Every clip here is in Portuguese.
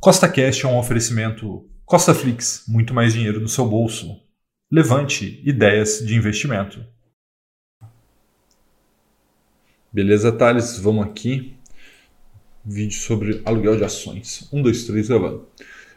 Costa Cash é um oferecimento Costa Flix, muito mais dinheiro no seu bolso. Levante ideias de investimento. Beleza, Thales? Vamos aqui. Vídeo sobre aluguel de ações. Um, dois, três, gravando.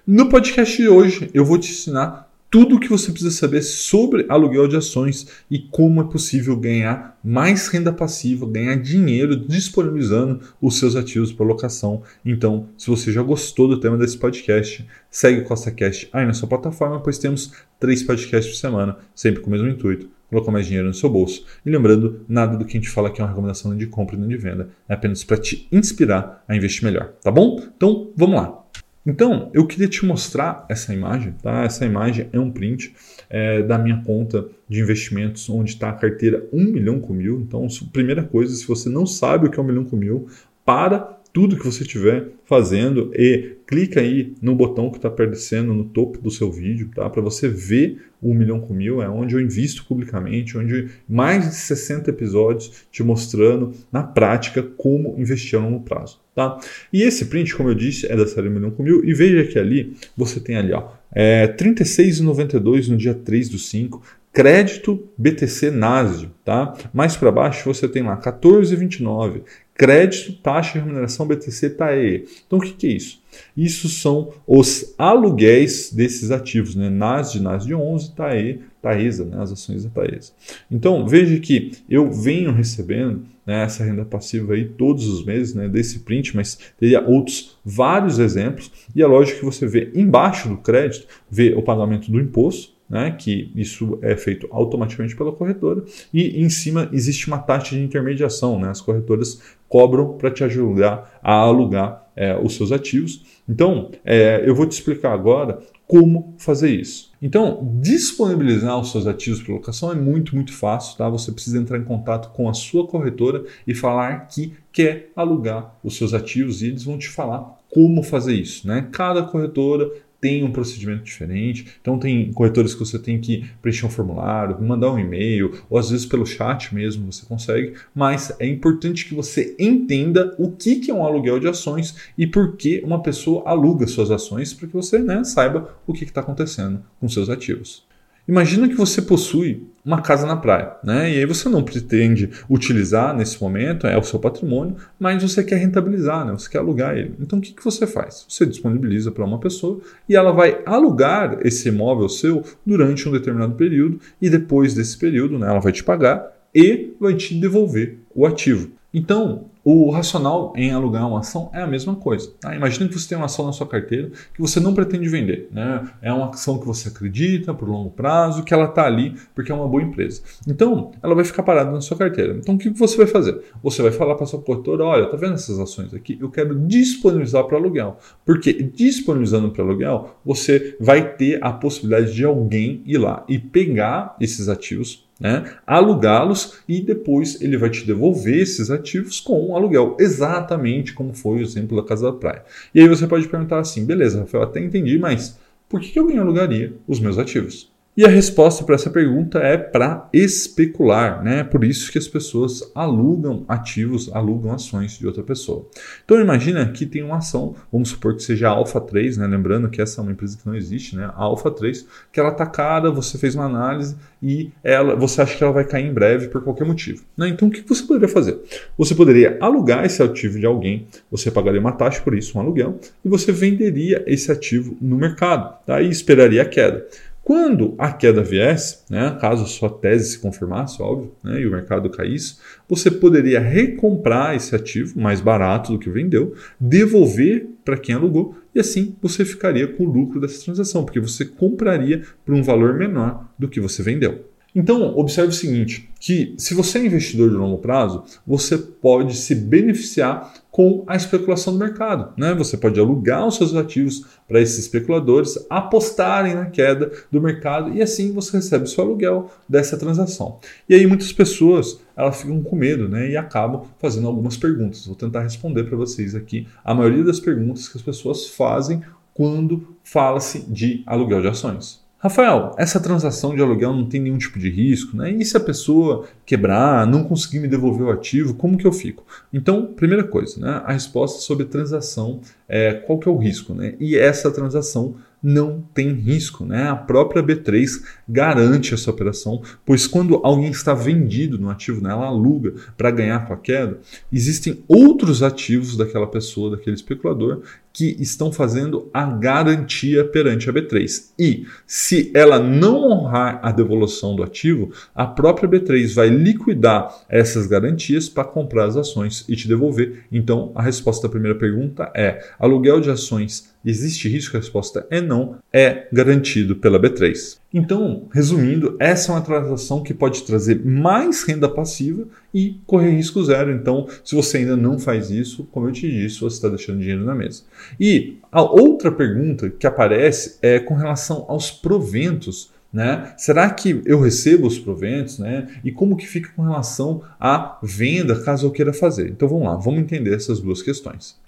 No podcast de hoje, eu vou te ensinar tudo o que você precisa saber sobre aluguel de ações e como é possível ganhar mais renda passiva, ganhar dinheiro disponibilizando os seus ativos para locação. Então, se você já gostou do tema desse podcast, segue o CostaCast aí na sua plataforma, pois temos três podcasts por semana, sempre com o mesmo intuito, colocar mais dinheiro no seu bolso. E lembrando, nada do que a gente fala aqui é uma recomendação de compra e não de venda, é apenas para te inspirar a investir melhor, tá bom? Então, vamos lá. Então, eu queria te mostrar essa imagem. Tá? Essa imagem é um print é, da minha conta de investimentos, onde está a carteira 1 milhão com mil. Então, primeira coisa, se você não sabe o que é 1 milhão com mil, para tudo que você estiver fazendo e clica aí no botão que está aparecendo no topo do seu vídeo, tá? Para você ver o milhão com mil, é onde eu invisto publicamente, onde mais de 60 episódios te mostrando na prática como investir a longo prazo, tá? E esse print, como eu disse, é da série milhão com mil e veja que ali você tem ali, ó, é, 36,92 no dia 3 do 5, crédito BTC NASD, tá? Mais para baixo você tem lá 14,29, crédito, taxa de remuneração BTC TAE. Então o que, que, é isso? Isso são os aluguéis desses ativos, né? NASD, NASD 11, TAE, TAESA, né? as ações da TAESA. Então veja que eu venho recebendo né, essa renda passiva aí todos os meses, né, desse print, mas teria outros vários exemplos. E é lógico que você vê embaixo do crédito, vê o pagamento do imposto, né, que isso é feito automaticamente pela corretora, e em cima existe uma taxa de intermediação. Né, as corretoras cobram para te ajudar a alugar é, os seus ativos. Então, é, eu vou te explicar agora como fazer isso. Então, disponibilizar os seus ativos para locação é muito, muito fácil. Tá? Você precisa entrar em contato com a sua corretora e falar que quer alugar os seus ativos e eles vão te falar como fazer isso. Né? Cada corretora tem um procedimento diferente. Então tem corretores que você tem que preencher um formulário, mandar um e-mail, ou às vezes pelo chat mesmo você consegue. Mas é importante que você entenda o que é um aluguel de ações e por que uma pessoa aluga suas ações para que você né, saiba o que está acontecendo com seus ativos. Imagina que você possui uma casa na praia, né? E aí você não pretende utilizar nesse momento, é o seu patrimônio, mas você quer rentabilizar, né? Você quer alugar ele. Então o que, que você faz? Você disponibiliza para uma pessoa e ela vai alugar esse imóvel seu durante um determinado período e depois desse período, né, ela vai te pagar e vai te devolver o ativo. Então, o racional em alugar uma ação é a mesma coisa. Tá? Imagina que você tem uma ação na sua carteira que você não pretende vender. Né? É uma ação que você acredita por longo prazo, que ela está ali porque é uma boa empresa. Então, ela vai ficar parada na sua carteira. Então, o que você vai fazer? Você vai falar para a sua corretora: olha, tá vendo essas ações aqui? Eu quero disponibilizar para aluguel. Porque disponibilizando para aluguel, você vai ter a possibilidade de alguém ir lá e pegar esses ativos né, alugá-los e depois ele vai te devolver esses ativos com um aluguel, exatamente como foi o exemplo da Casa da Praia. E aí você pode perguntar assim: beleza, Rafael, até entendi, mas por que alguém alugaria os meus ativos? E a resposta para essa pergunta é para especular, né? Por isso que as pessoas alugam ativos, alugam ações de outra pessoa. Então imagina que tem uma ação, vamos supor que seja a Alpha 3, né? Lembrando que essa é uma empresa que não existe, né? A Alpha 3, que ela está cara, você fez uma análise e ela, você acha que ela vai cair em breve por qualquer motivo. Né? Então o que você poderia fazer? Você poderia alugar esse ativo de alguém, você pagaria uma taxa por isso, um aluguel, e você venderia esse ativo no mercado, tá? E esperaria a queda. Quando a queda viesse, né, caso sua tese se confirmasse, óbvio, né, e o mercado caísse, você poderia recomprar esse ativo mais barato do que vendeu, devolver para quem alugou e assim você ficaria com o lucro dessa transação, porque você compraria por um valor menor do que você vendeu. Então, observe o seguinte, que se você é investidor de longo prazo, você pode se beneficiar com a especulação do mercado. Né? Você pode alugar os seus ativos para esses especuladores apostarem na queda do mercado e assim você recebe o seu aluguel dessa transação. E aí muitas pessoas elas ficam com medo né? e acabam fazendo algumas perguntas. Vou tentar responder para vocês aqui a maioria das perguntas que as pessoas fazem quando fala-se de aluguel de ações. Rafael, essa transação de aluguel não tem nenhum tipo de risco, né? E se a pessoa quebrar, não conseguir me devolver o ativo, como que eu fico? Então, primeira coisa, né? A resposta sobre transação é qual que é o risco, né? E essa transação não tem risco. Né? A própria B3 garante essa operação, pois quando alguém está vendido no ativo, né, ela aluga para ganhar com a queda, existem outros ativos daquela pessoa, daquele especulador, que estão fazendo a garantia perante a B3. E se ela não honrar a devolução do ativo, a própria B3 vai liquidar essas garantias para comprar as ações e te devolver. Então, a resposta da primeira pergunta é: aluguel de ações Existe risco? A resposta é não, é garantido pela B3. Então, resumindo, essa é uma transação que pode trazer mais renda passiva e correr risco zero. Então, se você ainda não faz isso, como eu te disse, você está deixando dinheiro na mesa. E a outra pergunta que aparece é com relação aos proventos né? Será que eu recebo os proventos? Né? E como que fica com relação à venda, caso eu queira fazer? Então vamos lá, vamos entender essas duas questões.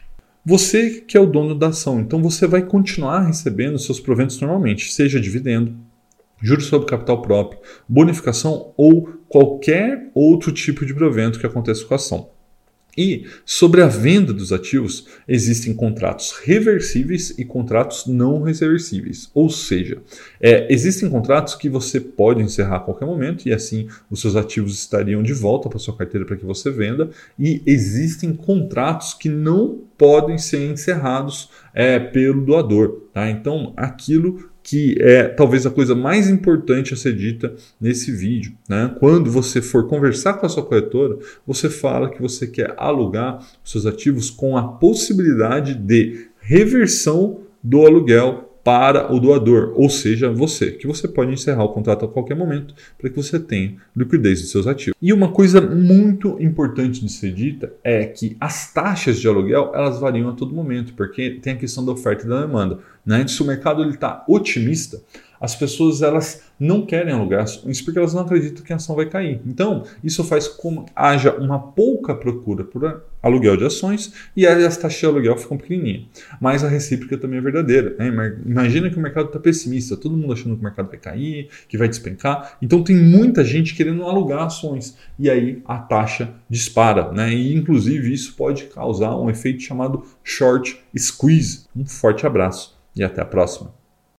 Você que é o dono da ação, então você vai continuar recebendo seus proventos normalmente, seja dividendo, juros sobre capital próprio, bonificação ou qualquer outro tipo de provento que aconteça com a ação. E sobre a venda dos ativos, existem contratos reversíveis e contratos não reversíveis. Ou seja, é, existem contratos que você pode encerrar a qualquer momento e assim os seus ativos estariam de volta para sua carteira para que você venda. E existem contratos que não podem ser encerrados é, pelo doador. Tá? Então, aquilo que é talvez a coisa mais importante a ser dita nesse vídeo. Né? Quando você for conversar com a sua corretora, você fala que você quer alugar seus ativos com a possibilidade de reversão do aluguel para o doador, ou seja, você, que você pode encerrar o contrato a qualquer momento para que você tenha liquidez dos seus ativos. E uma coisa muito importante de ser dita é que as taxas de aluguel elas variam a todo momento, porque tem a questão da oferta e da demanda. Né? Se o mercado está otimista, as pessoas elas não querem alugar ações porque elas não acreditam que a ação vai cair. Então, isso faz com que haja uma pouca procura por aluguel de ações e as taxas de aluguel ficam pequenininhas. Mas a recíproca também é verdadeira. Né? Imagina que o mercado está pessimista, todo mundo achando que o mercado vai cair, que vai despencar. Então, tem muita gente querendo alugar ações e aí a taxa dispara. Né? E, inclusive, isso pode causar um efeito chamado short squeeze. Um forte abraço e até a próxima.